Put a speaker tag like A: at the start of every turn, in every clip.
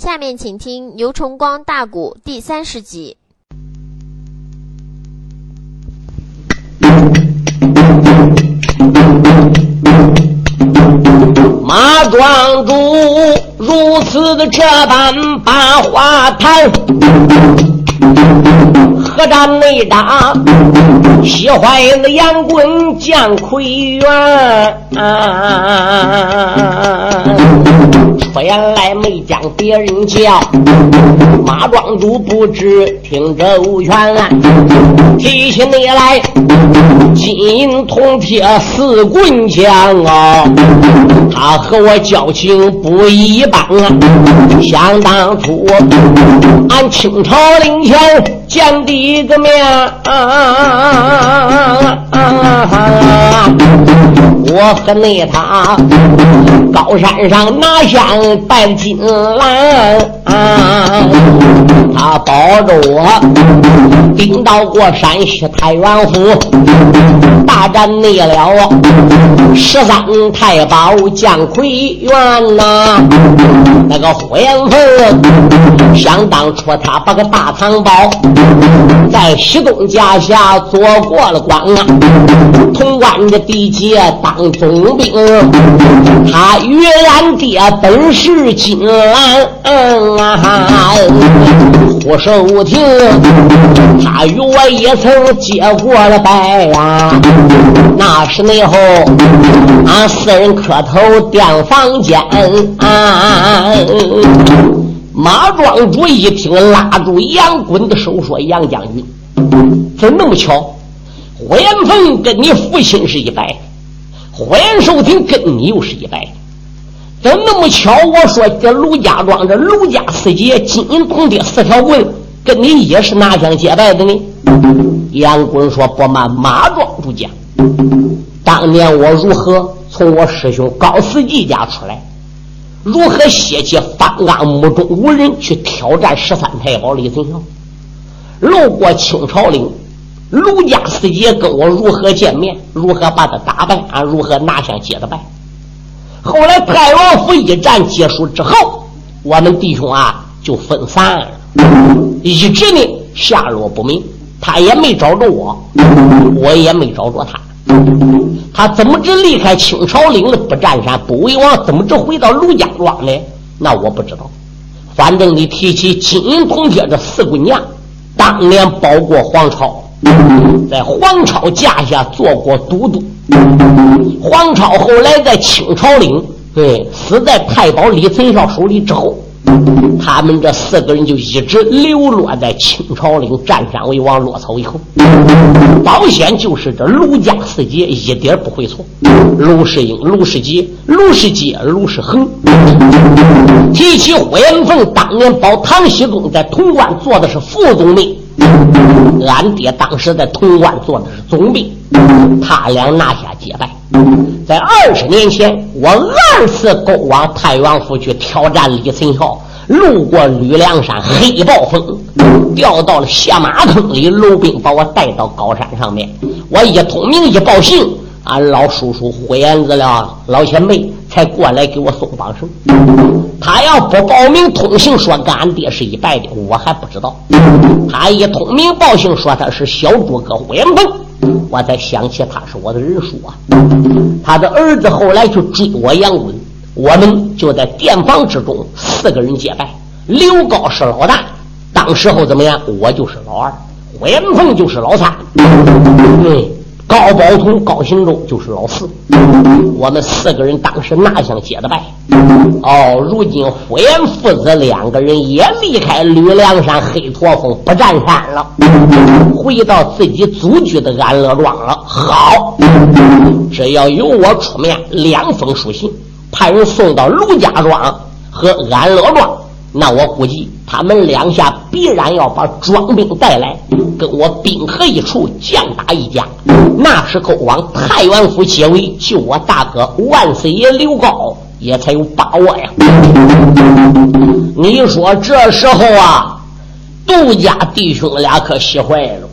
A: 下面请听牛崇光大鼓第三十集。
B: 马庄主如此的这般把话谈。何战内打，气坏了杨棍将奎元。出言来没将别人叫，马庄主不知听周全。提起你来，金银铜铁四棍枪啊，他和我交情不一般啊。想当初，俺清朝领前。见第一个面，我和那他高山上拿下拜金兰，他保着我顶到过山西太原府，大战内了十三太保姜奎元呐，那个呼延凤想当初他把个大藏宝。在西东家下做过了官啊，潼关的地界当总兵。他与俺爹本是金兰啊，胡守亭，他与我也曾结过了拜呀。那是那后，俺四人磕头垫房间啊。马庄主一听，拉住杨棍的手说：“杨将军，怎那么巧？火焰凤跟你父亲是一拜，火焰寿亭跟你又是一拜，怎那么巧？我说这卢家庄这卢家四杰金银铜铁四条棍，跟你也是拿枪结拜的呢？”杨棍说：“不瞒马庄主讲，当年我如何从我师兄高司机家出来？”如何歇起方刚目中无人去挑战十三太保李存孝？路过清朝岭，卢家四杰跟我如何见面？如何把他打败？啊？如何拿下接的败？后来太王府一战结束之后，我们弟兄啊就分散了，一直呢下落不明。他也没找着我，我也没找着他。他怎么只离开清朝岭的不占山不为王？怎么只回到卢家庄呢？那我不知道。反正你提起金银铜铁这四姑娘，当年保过皇朝，在皇朝驾下做过都督。皇朝后来在清朝岭，对，死在太保李存孝手里之后。他们这四个人就一直流落在清朝岭，占山为王，落草为寇。保险就是这卢家四杰一点不会错。卢世英、卢世杰、卢世杰、卢世恒。提起火焰凤，当年保唐熙宗在潼关做的是副总兵，俺爹当时在潼关做的是总兵，他俩拿下结拜。在二十年前，我二次勾往太原府去挑战李存孝。路过吕梁山，黑暴风掉到了下马坑里，楼兵把我带到高山上面。我一通名一报信，俺老叔叔呼延子了，老前辈才过来给我送绑绳。他要不报名通信说俺爹是一拜的，我还不知道。他一通名报信说他是小诸葛呼延凤，我才想起他是我的人叔啊。他的儿子后来就追我杨文。我们就在店房之中，四个人结拜。刘高是老大，当时候怎么样？我就是老二，火焰凤就是老三，对，高宝通、高行周就是老四。我们四个人当时拿香结的拜。哦，如今火焰父子两个人也离开吕梁山黑驼峰不占山了，回到自己祖居的安乐庄了。好，只要有我出面，两封书信。派人送到卢家庄和安乐庄，那我估计他们两下必然要把庄兵带来，跟我兵合一处，将打一家。那时候往太原府解围，救我大哥万岁爷刘高也才有把握呀。你说这时候啊，杜家弟兄俩可喜坏了，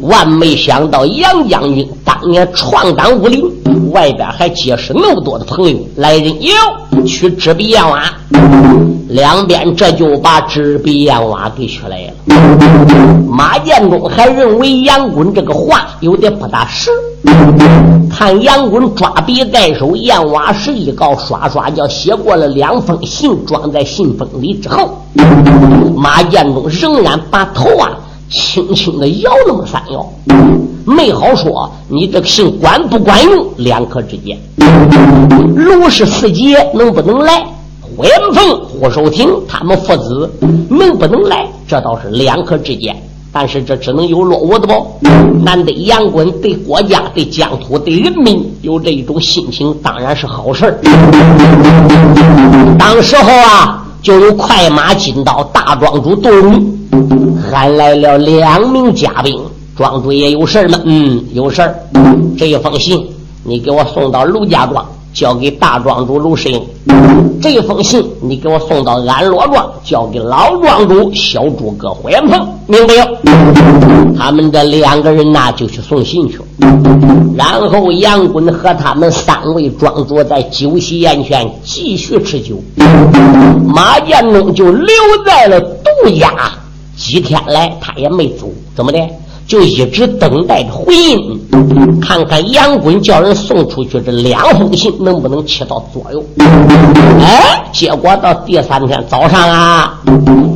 B: 万没想到杨将军当年闯荡武林。外边还结识那么多的朋友。来人，哟，去纸笔砚瓦。两边这就把纸笔砚瓦给取来了。马建忠还认为杨棍这个话有点不大实。看杨棍抓笔在手，砚瓦是一告，刷刷叫写过了两封信，装在信封里之后，马建忠仍然把头啊轻轻的摇那么三摇，没好说你这个信管不管用，两可之间。卢氏四姐能不能来？胡延凤、胡守亭他们父子能不能来？这倒是两可之间。但是这只能有落伍的不？难得杨衮对国家、对疆土、对人民有这一种心情，当然是好事当时候啊，就有快马进到大庄主杜永，喊来了两名嘉宾。庄主也有事吗？嗯，有事这一封信，你给我送到卢家庄。交给大庄主卢世英，这封信你给我送到安乐庄，交给老庄主小诸葛火焰鹏，明白了？他们这两个人呐，就去送信去了。然后杨棍和他们三位庄主在酒席宴前继续吃酒，马建忠就留在了杜家，几天来他也没走，怎么的？就一直等待着回音，看看杨棍叫人送出去这两封信能不能起到作用。哎，结果到第三天早上啊，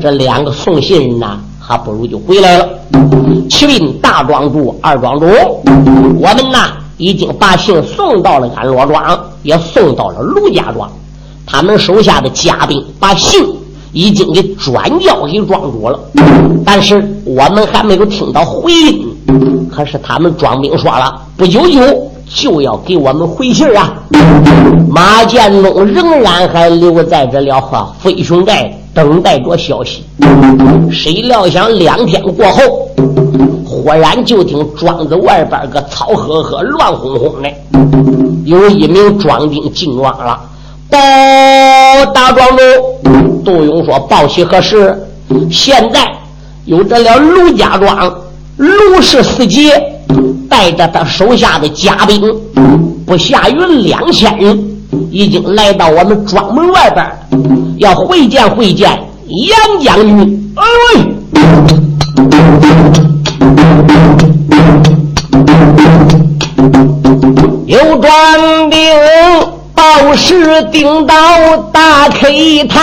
B: 这两个送信人呐，还不如就回来了。启禀大庄主、二庄主，我们呐已经把信送到了安乐庄，也送到了卢家庄，他们手下的家兵把信。已经给转交给庄主了，但是我们还没有听到回音。可是他们庄兵说了，不久就就要给我们回信啊！马建忠仍然还留在这了哈飞熊寨等待着消息。谁料想两天过后，忽然就听庄子外边个草呵呵、乱哄哄的，有一名庄兵进庄了。报大庄主，杜勇说：“报喜何事？现在有这了卢家庄卢氏四杰带着他手下的家兵，不下于两千人，已经来到我们庄门外边，要会见会见杨将军。哎，有庄兵。”道士顶到大开堂，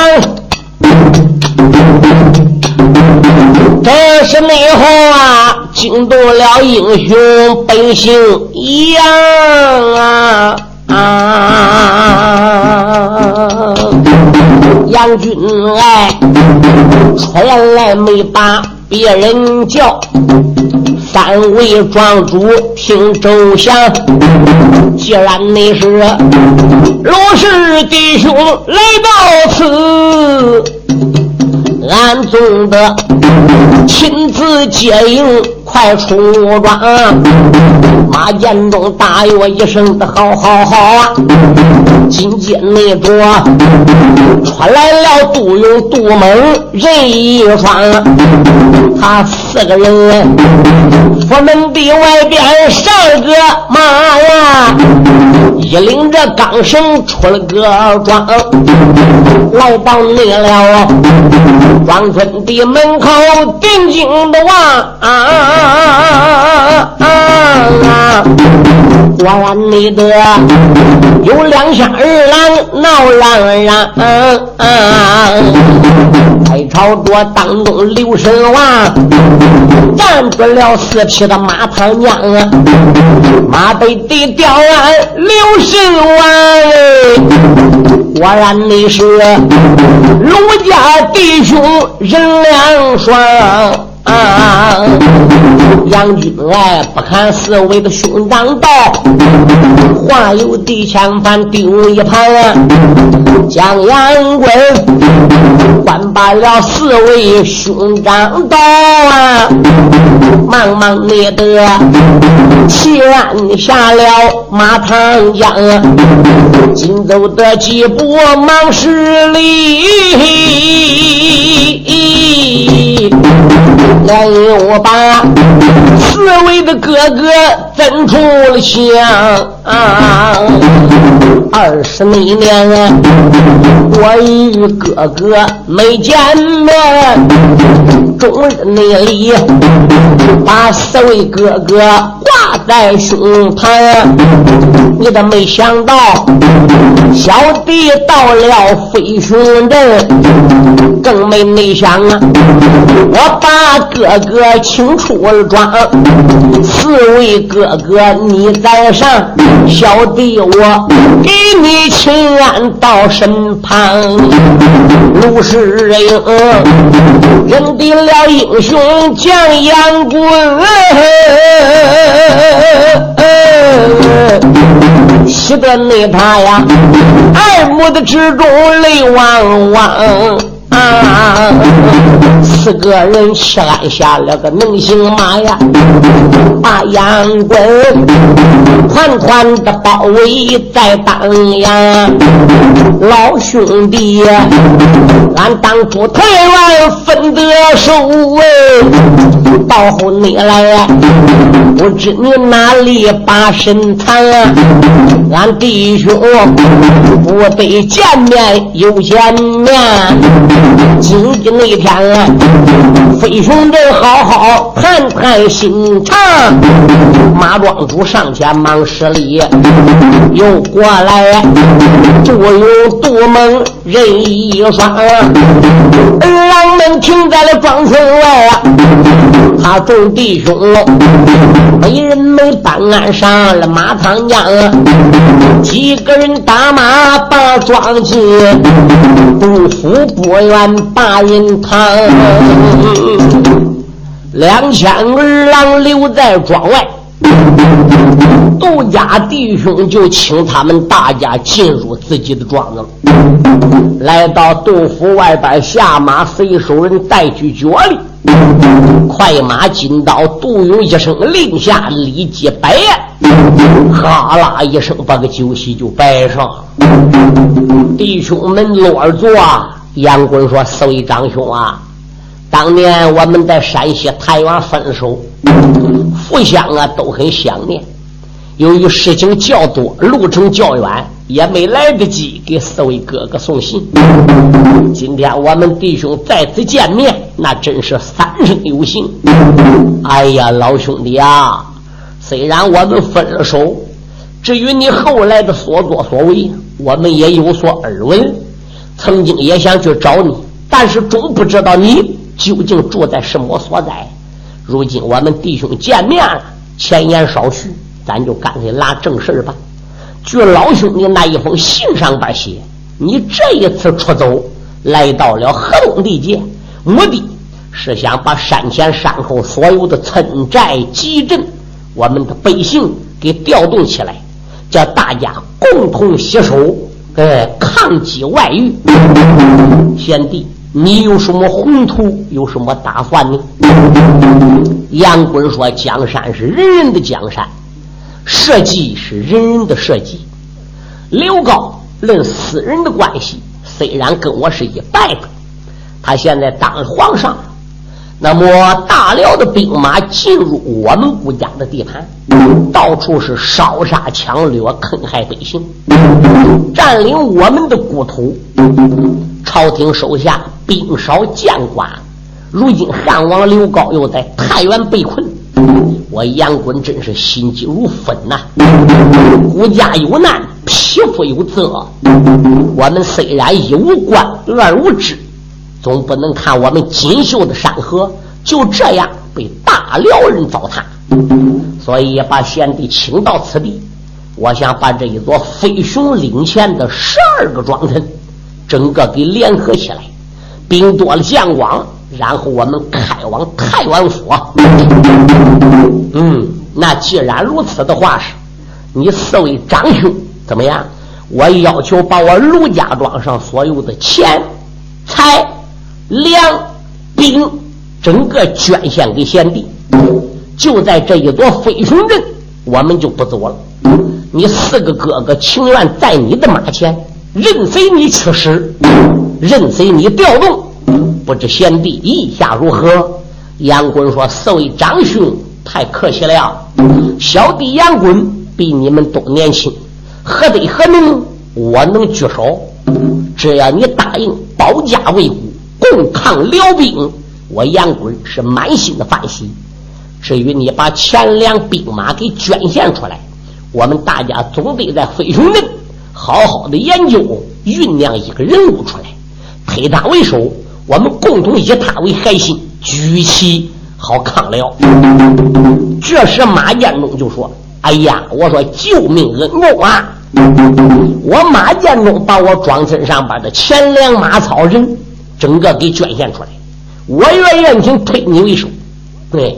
B: 这是内后啊惊动了英雄本姓杨啊！杨军哎，出来没把别人叫。三位庄主听周详，既然你是罗氏弟兄来到此，俺总得亲自接应，快出庄。马建忠大约一声的好好好啊！紧接内着出来了杜勇、杜猛人一双，他四个人府门的外边上个马呀，一领着钢绳出了个庄，来到内了庄村的门口，定睛的望啊。果然你的有两下儿郎闹嚷嚷，在朝着当中刘神王站住了四匹的马唐娘，马背的吊鞍刘神王，果然你是卢家弟兄人两双。啊！杨军来不看四位的兄长道，话有地千番丢一盘。将杨棍关罢了四位兄长道啊！忙忙你的起案下了马唐江，紧走的几步忙施礼。连又把四位的哥哥怎出了乡？二十那年啊，我与哥哥没见面，终日那里把四位哥哥在胸膛。你都没想到，小弟到了飞熊镇，更没内想啊！我把哥哥请出庄，四位哥哥你在上，小弟我给你请安到身旁。陆世英认定了英雄将杨棍。喜得内他呀，二目的之中泪汪汪啊！四个人吃下了个能行马呀，把杨棍团团的包围在当阳。老兄弟，俺当初台湾分得手哎，到后你来，不知你哪里把身藏？俺弟兄不得见面又见面，今日那天飞熊镇好好谈谈心肠。马庄主上前忙施礼，又过来，就有杜蒙人一双，二郎们停在了庄村外啊。他众弟兄，每人每班鞍上了马仓江。几个人打马把庄进，杜甫不愿把人扛。两千儿郎留在庄外，杜家弟兄就请他们大家进入自己的庄子了来到杜府外边下马，随手人带去脚力。快马金刀，杜勇一声令下，立即摆宴。哈啦一声，把个酒席就摆上。弟兄们落座。杨棍说：“四位长兄啊，当年我们在山西太原分手，互相啊都很想念。由于事情较多，路程较远。”也没来得及给四位哥哥送信。今天我们弟兄再次见面，那真是三生有幸。哎呀，老兄弟啊，虽然我们分了手，至于你后来的所作所为，我们也有所耳闻。曾经也想去找你，但是终不知道你究竟住在什么所在。如今我们弟兄见面了，前言少叙，咱就干脆拉正事吧。据老兄弟那一封信上边写，你这一次出走来到了河东地界，目的是想把山前山后所有的村寨集镇，我们的百姓给调动起来，叫大家共同携手，哎，抗击外域。贤弟，你有什么宏图，有什么打算呢？杨棍说：“江山是人人的江山。”设计是人人的设计。刘高论私人的关系，虽然跟我是一拜的，他现在当了皇上，那么大辽的兵马进入我们国家的地盘，到处是烧杀抢掠、坑害百姓，占领我们的国土。朝廷手下兵少将寡，如今汉王刘高又在太原被困。我杨棍真是心急如焚呐！国家有难，匹夫有责。我们虽然一无官，二无职，总不能看我们锦绣的山河就这样被大辽人糟蹋。所以把贤弟请到此地，我想把这一座飞熊岭前的十二个庄臣，整个给联合起来，兵多了将广。然后我们开往太原府。嗯，那既然如此的话是，你四位长兄怎么样？我要求把我卢家庄上所有的钱财粮兵，整个捐献给贤弟。就在这一座飞熊镇，我们就不走了。你四个哥哥情愿在你的马前，任随你驱使，任随你调动。不知贤弟意下如何？杨棍说：“四位长兄太客气了，小弟杨棍比你们都年轻，何德何能，我能举手。只要你答应保家卫国，共抗辽兵，我杨棍是满心的欢喜。至于你把钱粮兵马给捐献出来，我们大家总得在飞熊镇好好的研究酝酿一个人物出来，推他为首，我们共同以他为核心，举旗好抗辽。这时马建中就说：“哎呀，我说救命恩公啊！我马建中把我庄村上边的钱粮、马草、人，整个给捐献出来，我愿愿请推你为首。对，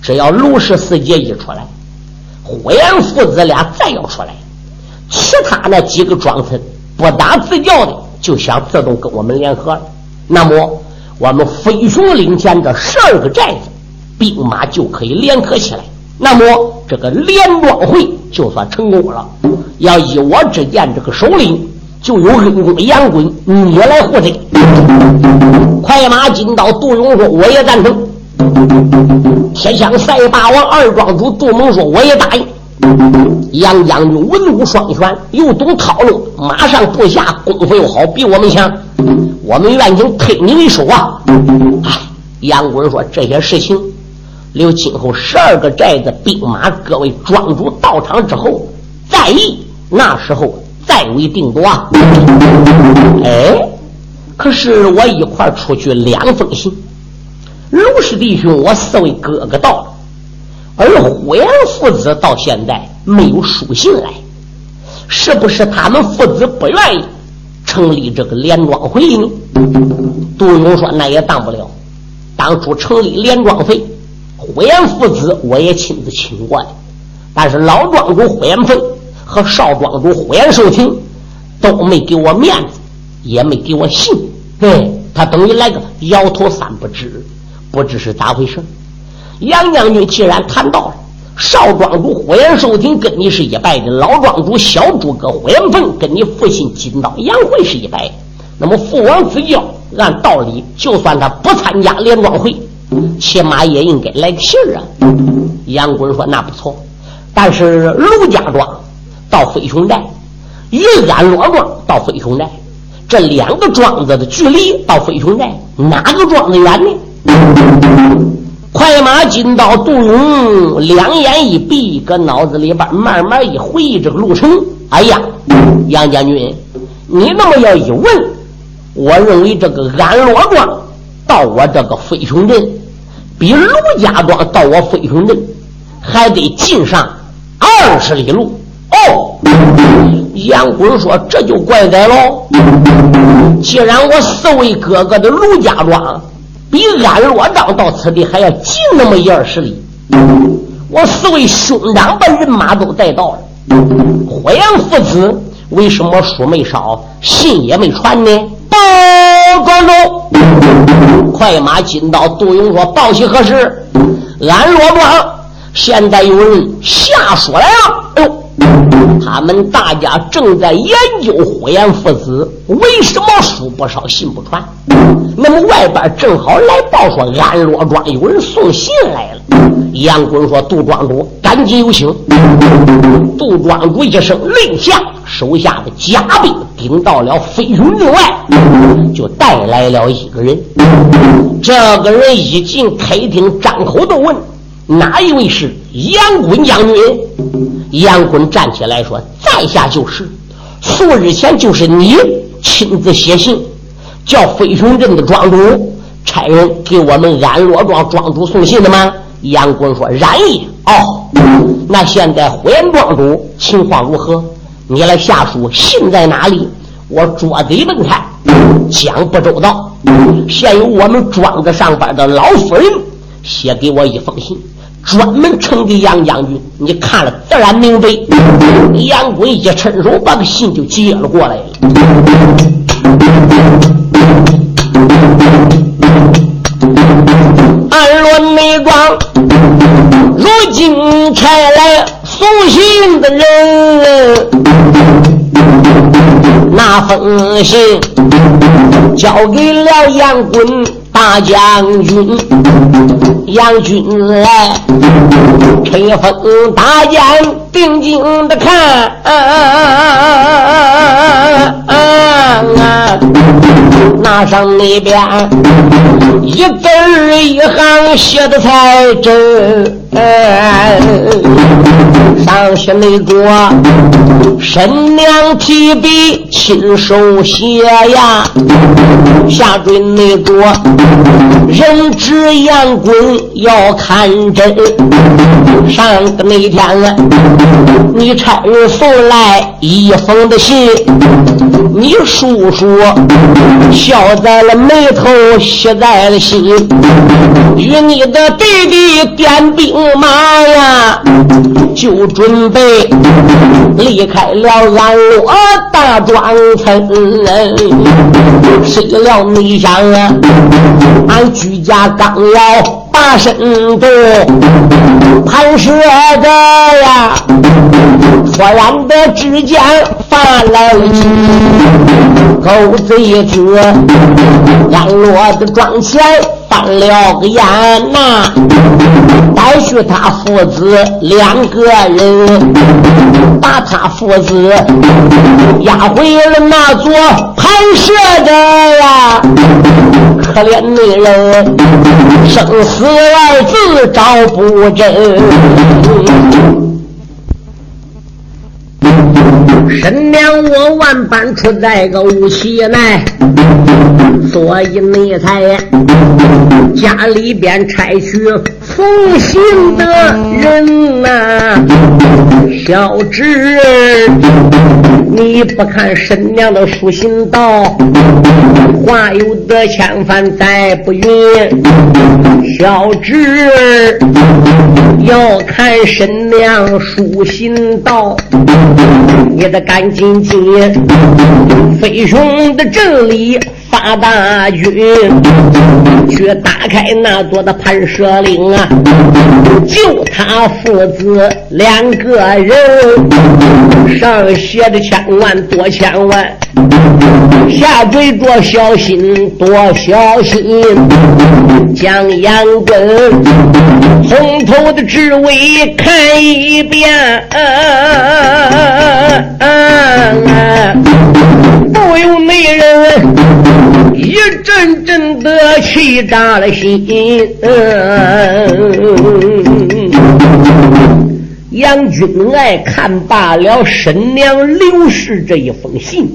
B: 只要卢氏四姐一出来。”火焰父子俩再要出来，其他那几个庄村不打自叫的，就想自动跟我们联合。那么，我们飞熊领前这十二个寨子兵马就可以联合起来。那么，这个联庄会就算成功了。要依我之见，这个首领就有恩公杨棍，你来护阵。快马金刀杜勇说：“我也赞成。”铁枪赛霸王二庄主杜蒙说：“我也答应。”杨将军文武双全，又懂套路，马上部下功夫又好，比我们强。我们愿请推你为首啊！哎，杨棍说：“这些事情留今后十二个寨子兵马各位庄主到场之后再议，那时候再为定夺啊。”哎，可是我一块出去两封信。卢氏弟兄，我四位哥哥到了，而呼延父子到现在没有书信来，是不是他们父子不愿意成立这个联庄会呢？杜勇说：“那也当不了。当初成立联庄会，呼延父子我也亲自请过的，但是老庄主呼延凤和少庄主呼延寿亭都没给我面子，也没给我信。对他等于来个摇头三不知。”不知是咋回事杨将军既然谈到了少庄主呼延寿亭跟你是一拜的，老庄主小诸葛呼延凤跟你父亲金刀杨慧是一拜，那么父王之教，按道理就算他不参加联庄会，起码也应该来个信儿啊。杨棍说那不错，但是卢家庄到飞熊寨，与安罗庄到飞熊寨，这两个庄子的距离到飞熊寨哪个庄子远呢？快马进到杜勇两眼一闭，搁脑子里边慢慢一回忆这个路程。哎呀，杨将军，你那么要一问，我认为这个安乐庄到我这个飞熊镇，比卢家庄到我飞熊镇还得近上二十里路。哦，杨坤说这就怪哉喽。既然我四位哥哥的卢家庄。比安乐庄到此地还要近那么一二十里，我四位兄长把人马都带到了。火焰父子为什么书没烧，信也没传呢？报庄主，快马金刀杜勇说：“报喜何事？安乐庄现在有人下书来了。他们大家正在研究火焰父子为什么书不烧，信不传。”那么外边正好来报说安乐庄有人送信来了。杨棍说：“杜庄主，赶紧有请。”杜庄主一声令下，手下的家兵顶到了飞熊阵外，就带来了一个人。这个人一进开厅，张口就问：“哪一位是杨棍将军？”杨棍站起来说：“在下就是，数日前就是你亲自写信。”叫飞熊镇的庄主差人给我们安乐庄庄主送信的吗？杨棍说：“然也。”哦，那现在火焰庄主情况如何？你来下书，信在哪里？我捉贼问看，讲不周到。现有我们庄子上边的老夫人写给我一封信，专门呈给杨将军。你看了自然明白。杨棍一伸手把个信就接了过来了。安罗内庄，如今差来送信的人，那封信交给了杨棍大将军杨军来，吹风大眼定睛的看，那上那边一字一行写的才真。上写那个神娘提笔亲手写呀，下坠那个人质杨棍要看真。上个那天啊，你差人送来一封的信，你叔叔笑在了眉头，写在了心，与你的弟弟点兵。马呀，就准备离开了安乐大庄村。谁料没想啊，俺居家刚要把身动，盘蛇着呀，突然的之间发来了急，狗贼子安乐的庄前。翻了个眼呐，带去他父子两个人，把他父子押回了那座盘蛇的呀。可怜那人，生死二字找不真。神娘我万般出在个无锡内，所以你才家里边拆去奉行的人呐，小侄儿，你不看神娘的书信道，话有得千番再不允。小侄儿要看神娘书信道，你得赶紧进飞熊的镇里。发大军去打开那座的盘蛇岭啊，就他父子两个人，上写的千万多千万，下坠多小心多小心，将杨根从头的至尾看一遍，啊啊啊啊啊不用那人。一阵阵的气炸了心。杨君爱看罢了神娘刘氏这一封信，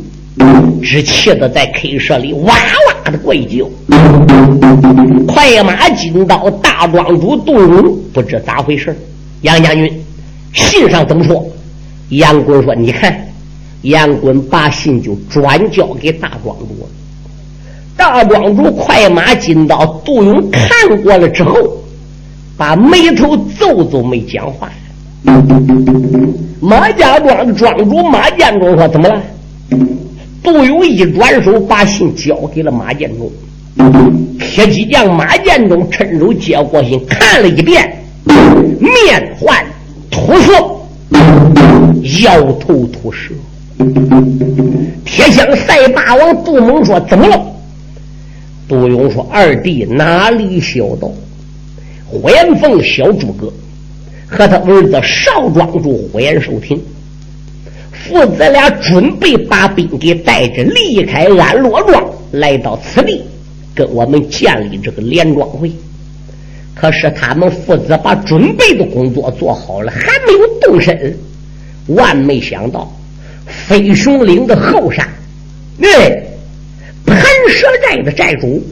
B: 只气得在 K 舍里哇哇的怪叫。快马紧刀大庄主杜勇不知咋回事杨将军，信上怎么说？杨棍说：“你看，杨棍把信就转交给大庄主了。”大庄主快马金刀杜勇看过了之后，把眉头皱皱，没讲话。马家庄的庄主马建中说：“怎么了？”杜勇一转手，把信交给了马建中。铁骑将马建中趁手接过信，看了一遍，面换土色，摇头吐舌。铁枪赛霸王杜猛说：“怎么了？”杜勇说：“二弟哪里晓得？呼延凤小诸葛和他儿子少庄主呼延寿亭父子俩准备把兵给带着离开安乐庄，来到此地，跟我们建立这个连庄会。可是他们父子把准备的工作做好了，还没有动身。万没想到，飞熊岭的后山，哎。”蛇寨的寨主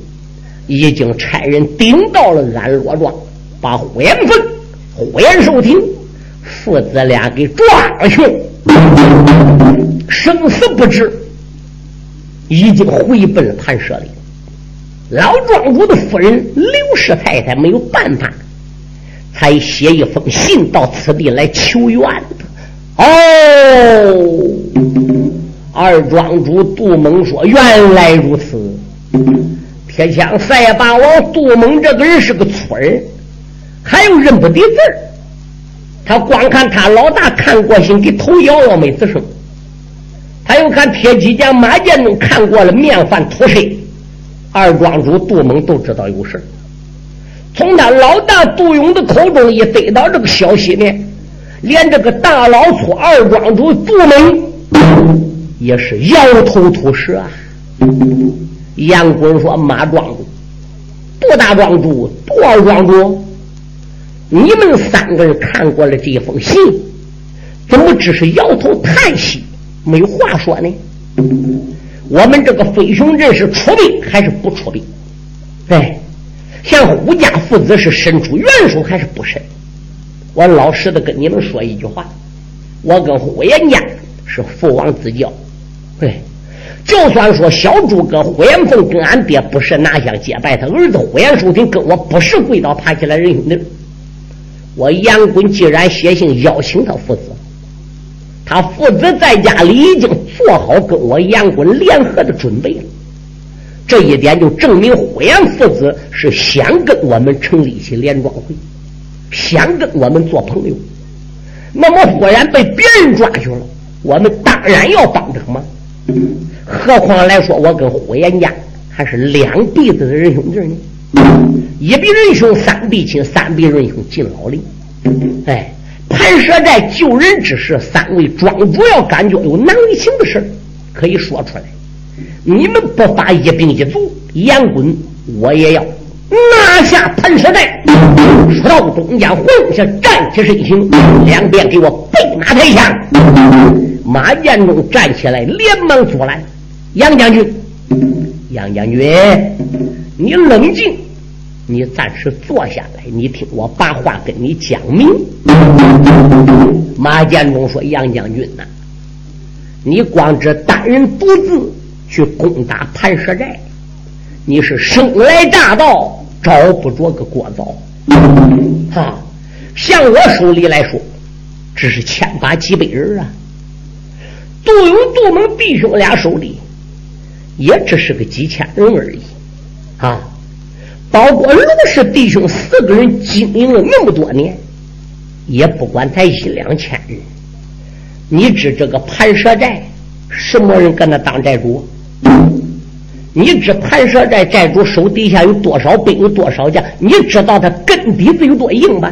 B: 已经差人顶到了安罗庄，把呼延凤、呼延寿亭父子俩给抓去，生死不知，已经回奔了盘蛇岭。老庄主的夫人刘氏太太没有办法，才写一封信到此地来求援。哦。二庄主杜猛说：“原来如此，铁枪赛霸王杜猛这个人是个粗人，还有认不得字儿。他光看他老大看过心，给头摇摇没吱声。他又看铁骑将马建中看过了，面泛土色。二庄主杜猛都知道有事从他老大杜勇的口中一得到这个消息呢，连这个大老粗二庄主杜猛也是摇头吐舌啊。杨滚说：“马庄主、杜大庄主、杜二庄主，你们三个人看过了这封信，怎么只是摇头叹息，没有话说呢？我们这个飞熊镇是出兵还是不出兵？哎，像胡家父子是伸出援手还是不伸？我老实的跟你们说一句话，我跟呼延家是父王之交，对。”就算说小诸葛呼延凤跟俺爹不是拿香结拜，他儿子呼延寿亭跟我不是跪倒爬起来认兄弟。我杨滚既然写信邀请他父子，他父子在家里已经做好跟我杨滚联合的准备了。这一点就证明呼延父子是想跟我们成立起联庄会，想跟我们做朋友。那么忽然被别人抓去了，我们当然要帮这个忙。何况来说，我跟呼延家还是两辈子的仁兄弟呢。一比仁兄，三比亲，三比仁兄敬老林。哎，盘蛇寨救人之事，三位庄主要感觉有难为情的事可以说出来。你们不发一兵一卒，严滚我也要拿下盘蛇寨。说到中间，混下站起身形，两边给我备马抬枪。马建中站起来，连忙阻拦。杨将军，杨将军，你冷静，你暂时坐下来，你听我把话跟你讲明。马建忠说：“杨将军呐，你光知单人独自去攻打盘蛇寨，你是生来乍到，找不着个过早。哈，像我手里来说，只是千把几百人啊。杜勇、杜猛弟兄俩手里。”也只是个几千人而已，啊！包括卢氏弟兄四个人经营了那么多年，也不管才一两千人。你知这个盘蛇寨什么人搁那当寨主？你知盘蛇寨寨主手底下有多少兵，有多少将？你知道他根底子有多硬吧？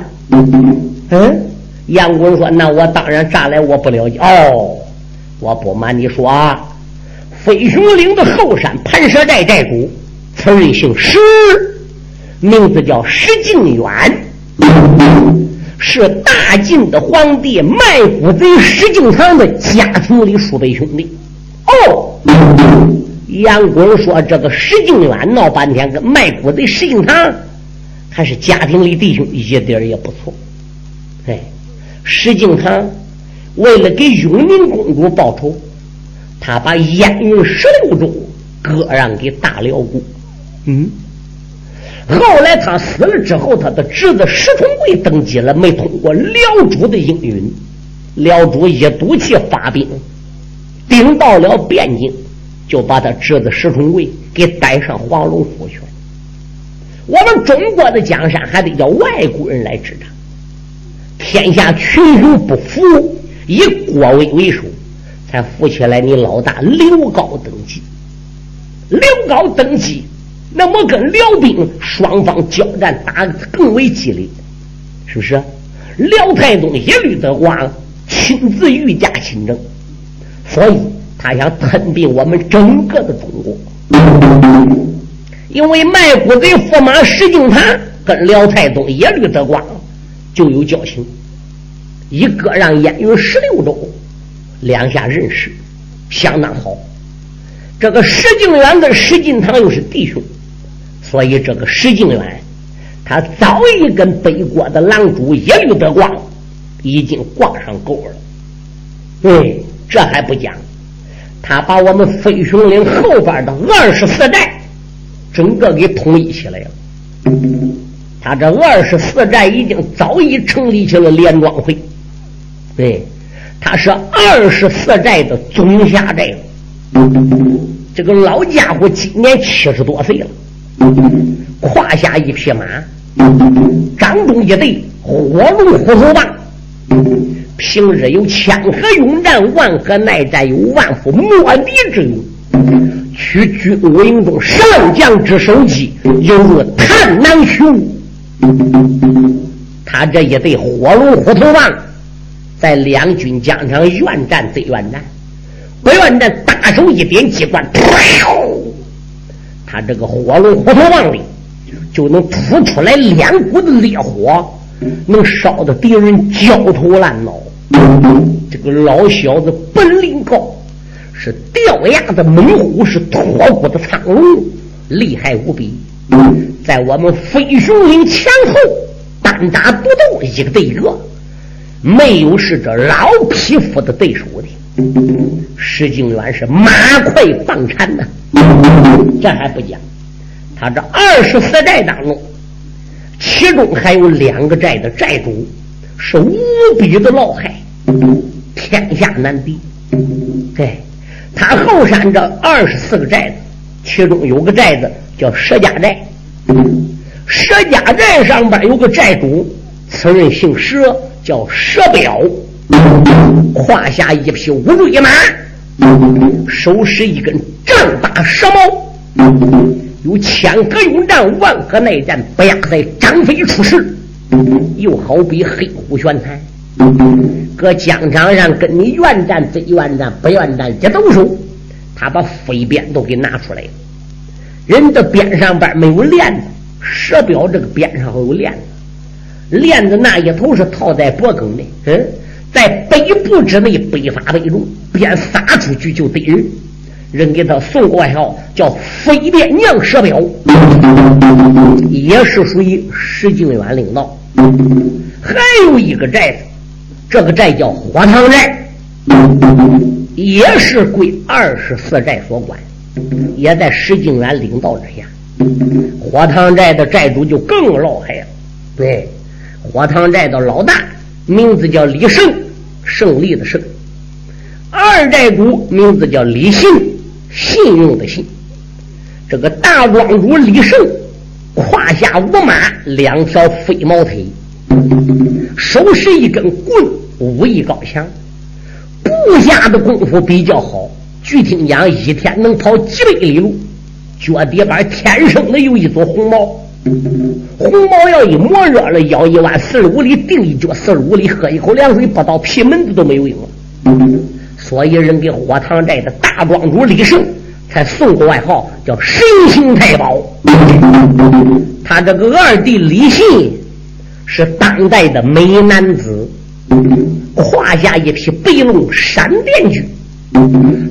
B: 嗯，杨公说：“那我当然咋来我不了解。哦，我不瞒你说啊。”飞熊岭的后山盘蛇寨寨主，此人姓石，名字叫石敬远，是大晋的皇帝卖国贼石敬瑭的家庭里叔辈兄弟。哦，杨公说这个石敬远闹半天跟卖国贼石敬瑭还是家庭里弟兄，一点也不错。哎，石敬瑭为了给永宁公主报仇。他把燕云十六州割让给大辽国，嗯，后来他死了之后，他的侄子石重贵登基了，没通过辽主的应允，辽主一赌气发兵，顶到了边境，就把他侄子石重贵给带上黄龙府去了。我们中国的江山还得叫外国人来执掌，天下群雄不服，以国威为首。才扶起来，你老大刘高登基。刘高登基，那么跟辽兵双方交战打得更为激烈，是不是？辽太宗一律的光亲自御驾亲征，所以他想吞并我们整个的中国。因为卖国贼驸马石敬瑭跟辽太宗耶律德光就有交情，一个让燕云十六州。两下认识相当好，这个石敬远跟石敬瑭又是弟兄，所以这个石敬远他早已跟北国的狼主耶律德光已经挂上钩了。对，这还不讲，他把我们飞熊岭后边的二十四寨整个给统一起来了。他这二十四寨已经早已成立起了联庄会，对。他是二十四寨的总下寨，这个老家伙今年七十多岁了，胯下一匹马，掌中一对火龙虎头棒，平日有千河勇战，万河耐战，有万夫莫敌之勇，取军务营中上将之首级，犹如探囊取物。他这一对火龙虎头棒，在两军疆场愿战对愿战，不愿战大手一点机关，他这个火龙虎头棒里就能吐出来两股子烈火，能烧得敌人焦头烂脑。这个老小子本领高。是掉牙的猛虎，是脱骨的苍龙，厉害无比。在我们飞熊岭前后单打独斗，一个对一个，没有是这老匹夫的对手的。石敬远是马快放铲呐，这还不讲，他这二十四寨当中，其中还有两个寨的寨主是无比的老害，天下难敌。对。他后山这二十四个寨子，其中有个寨子叫佘家寨。佘家寨上边有个寨主，此人姓佘，叫佘表，胯下一匹乌骓马，手持一根丈大蛇矛，有千合勇战、万合内战，不亚在张飞出世，又好比黑虎玄坛。搁疆场上跟你愿战非愿战不愿战一动手，他把飞鞭都给拿出来了。人的鞭上边没有链子，蛇彪这个鞭上还有链子，链子那一头是套在脖梗的。嗯，在北部之内北发北中，便撒出去就得人。人给他送个外号叫飞鞭娘蛇表，也是属于石敬远领导。还有一个寨子。这个寨叫火塘寨，也是归二十四寨所管，也在石敬远领导之下。火塘寨的寨主就更老害了。对，火塘寨的老大名字叫李胜，胜利的胜；二寨主名字叫李信，信用的信。这个大庄主李胜，胯下无马，两条飞毛腿。手持一根棍，武艺高强，步下的功夫比较好。据听讲，一天能跑几百里路。脚底板天生的有一撮红毛，红毛要一摸热了，腰一弯四十五里，定一脚四十五里，喝一口凉水，不到皮门子都没有用。所以人给火塘寨的大庄主李胜才送个外号叫神行太保。他这个二弟李信。是当代的美男子，胯下一匹白龙闪电驹，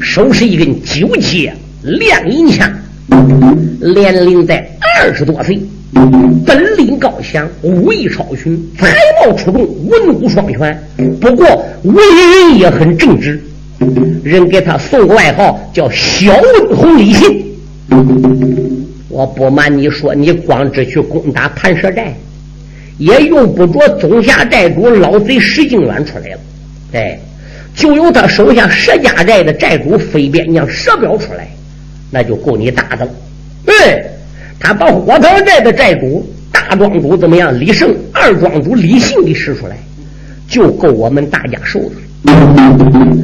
B: 手持一根九节亮银枪，年龄在二十多岁，本领高强，武艺超群，才貌出众，文武双全。不过为人也很正直，人给他送个外号叫小文红李信。我不瞒你说，你光只去攻打盘蛇寨。也用不着总下寨主老贼石敬远出来了，哎，就由他手下石家寨的寨主飞边将石彪出来，那就够你打的了。哎，他把火塘寨的寨主大庄主怎么样？李胜二庄主李信给使出来，就够我们大家受的。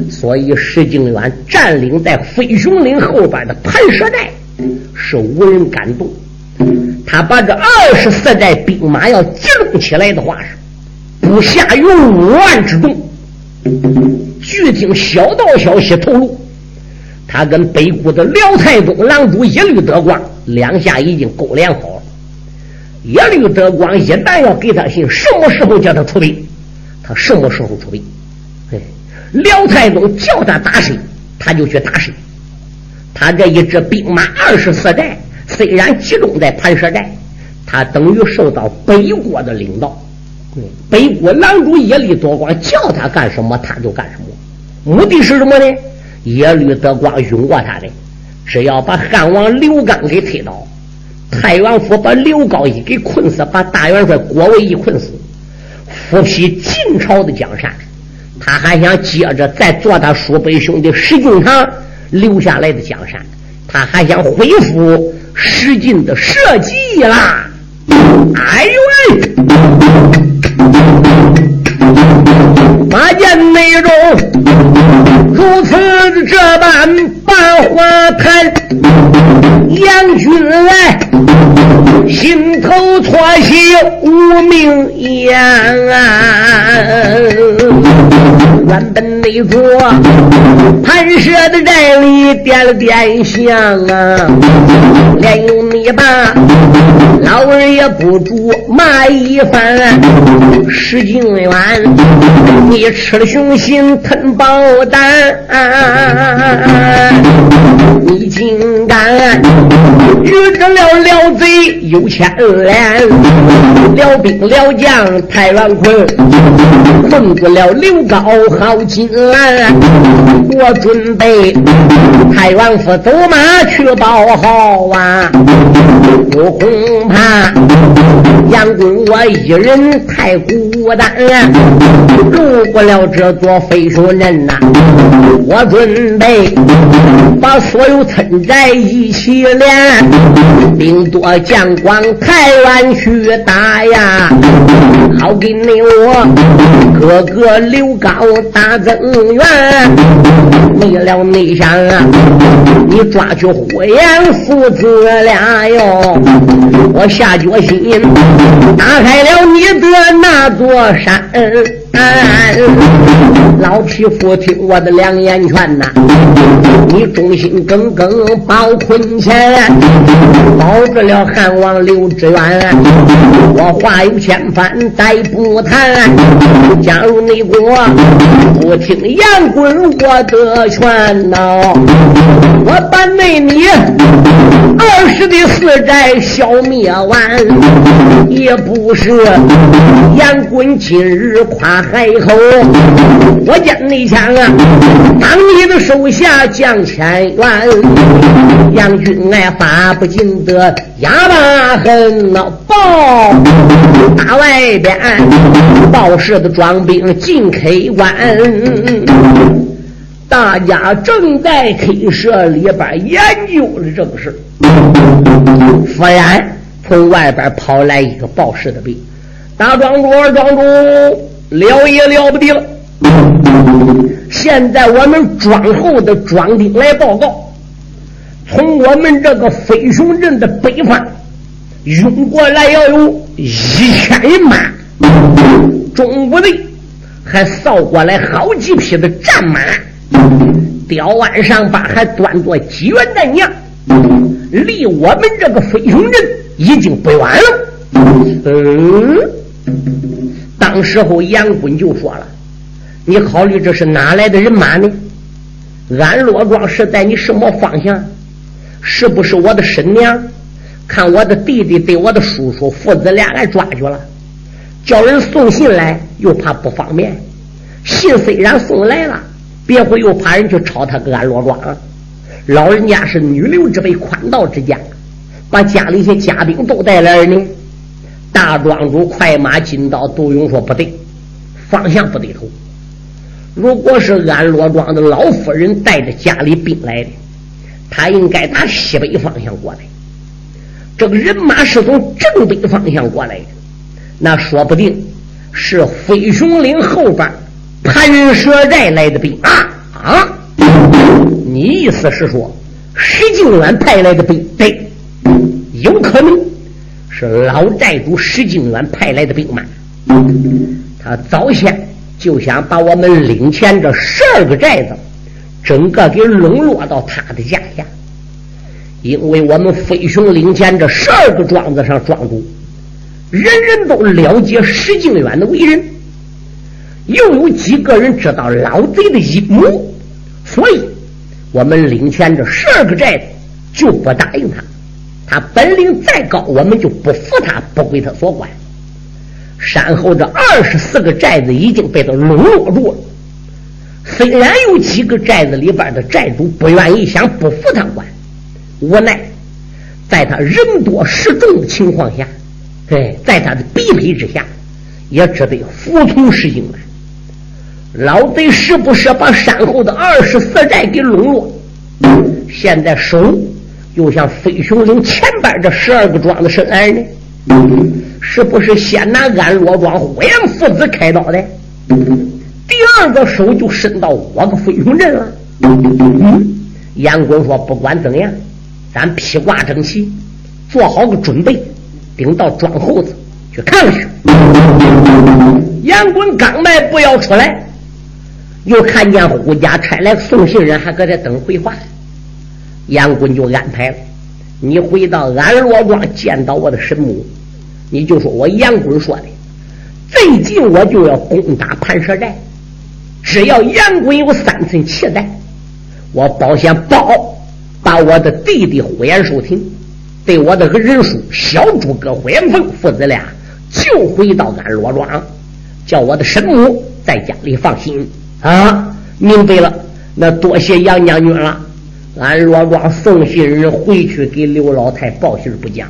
B: 所以石敬远占领在飞熊岭后边的盘蛇寨，是无人敢动。他把这二十四寨兵马要集中起来的话，是不下于五万之众。据听小道消息透露，他跟北国的辽太宗郎主一律得光两下已经勾连好了。耶律德光一旦要给他信，什么时候叫他出兵，他什么时候出兵。哎，辽太宗叫他打谁，他就去打谁。他这一支兵马二十四寨。虽然集中在盘蛇寨，他等于受到北国的领导。北国狼主耶律德光叫他干什么，他就干什么。目的是什么呢？耶律德光用过他的，只要把汉王刘刚给推倒，太原府把刘高一给困死，把大元帅郭维一困死，复辟晋朝的江山，他还想接着再做他叔伯兄弟石敬瑭留下来的江山，他还想恢复。使劲的社稷啦！哎呦喂！马见内中如此这般把话谈，杨军来心头错喜无名烟。原本那座盘蛇的寨里点了点香啊，连用你把老儿也不住骂一番。石敬远，你吃了熊心吞豹胆，你竟敢遇得了了贼有牵连，了兵了将太元坤，困住了刘高好金兰，我准备太元府走马去报号啊，我恐怕杨公我一人太孤单，路过了这座飞熊镇呐，我准备把所有村寨一起连，兵多将广太原去打呀，好给你我。哥哥刘高打增援。你了你想啊，你抓去呼延父子俩哟，我下决心打开了你的那座山。老匹夫，听我的两言劝呐！你忠心耿耿保坤乾，保住了汉王刘知远。我话有千番，再不谈。假如你国不听杨滚我的劝呐，我把那你二十的四寨消灭完，也不是杨滚今日夸。海口，我见你枪啊，当你的手下将千员，杨军爱发不尽的哑巴恨呐！报大外边报事的装兵进 K 关，大家正在 K 社里边研究着这个事忽然从外边跑来一个报事的兵，大庄主，庄主。了也了不得了！现在我们庄后的庄丁来报告，从我们这个飞熊镇的北方涌过来要有一千人马，中国的还扫过来好几匹的战马，吊鞍上把还端着几员大将，离我们这个飞熊镇已经不远了。嗯。当时候，杨坤就说了：“你考虑这是哪来的人马呢？俺骆庄是在你什么方向？是不是我的婶娘？看我的弟弟被我的叔叔父子俩来抓去了，叫人送信来，又怕不方便。信虽然送来了，别会又怕人去抄他个俺骆庄。老人家是女流之辈，宽道之家，把家里些家丁都带来了呢。”大庄主快马进到，杜勇说不对，方向不对头。如果是安罗庄的老夫人带着家里兵来的，他应该打西北方向过来。这个人马是从正北方向过来的，那说不定是飞熊岭后边盘蛇寨来的兵啊啊！你意思是说石敬远派来的兵？对，有可能。是老寨主石敬远派来的兵马，他早先就想把我们领前这十二个寨子，整个给笼络到他的家下。因为我们飞熊领前这十二个庄子上庄主，人人都了解石敬远的为人，又有几个人知道老贼的阴谋，所以我们领前这十二个寨子就不答应他。他本领再高，我们就不服他，不归他所管。山后这二十四个寨子已经被他笼络住了。虽然有几个寨子里边的寨主不愿意，想不服他管，无奈在他人多势众的情况下，哎，在他的逼迫之下，也只得服从石敬远。老贼是不是把山后的二十四寨给笼络？现在手。又向飞熊岭前边这十二个庄子伸来呢，是不是先拿安罗庄火焰父子开刀的？第二个手就伸到我个飞熊镇了。嗯，杨棍说：“不管怎样，咱披挂整齐，做好个准备，顶到庄后子去看看去。”杨棍刚迈步要出来，又看见胡家差来送信人，还搁这等回话。杨棍就安排了：“你回到安罗庄见到我的神母，你就说我杨棍说的，最近我就要攻打盘蛇寨。”只要杨贵有三寸气在，我保险保把我的弟弟呼延寿亭对我的人叔小诸葛呼延凤父子俩就回到安罗庄，叫我的神母在家里放心啊！明白了，那多谢杨将军了。俺罗庄送信人回去给刘老太报信不讲。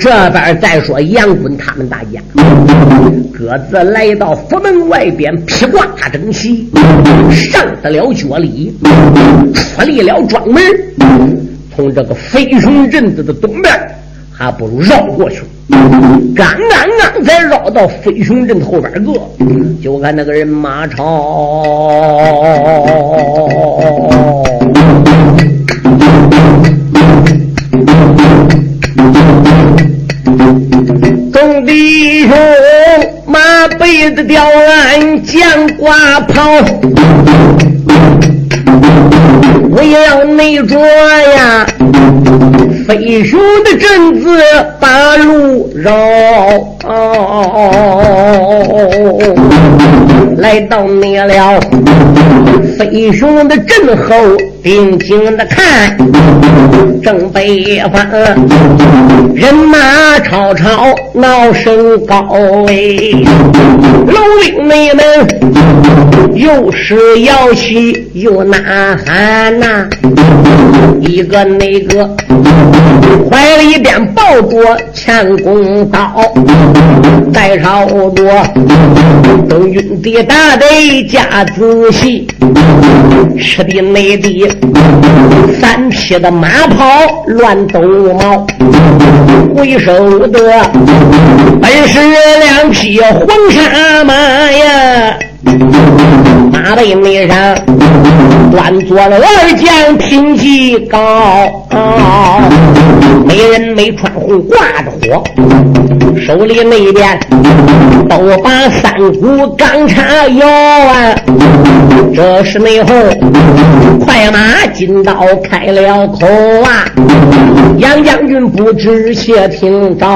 B: 这边再说杨坤他们大家各自来到府门外边，披挂整齐，上得了脚里，出离了庄门，从这个飞熊镇子的东边，还不如绕过去。刚刚刚才绕到飞熊镇后边个，就看那个人马超。众弟兄马背子吊鞍将挂袍，我也要内着呀，飞熊的阵子把路绕，来到那了飞熊的阵后。定睛的看，正北方人马吵吵闹声高哎，楼兵妹们又是摇旗又呐喊一个那个。怀里边抱着乾宫刀，带朝着。东军的大队加仔细，吃的内地。三匹的马跑乱抖毛，为首的本是两匹黄沙马呀。马背内上端坐了二将品级高，没人没穿红挂着火，手里那边都把三股钢叉摇啊。这时内后快马金刀开了口啊，杨将军不知谢听着。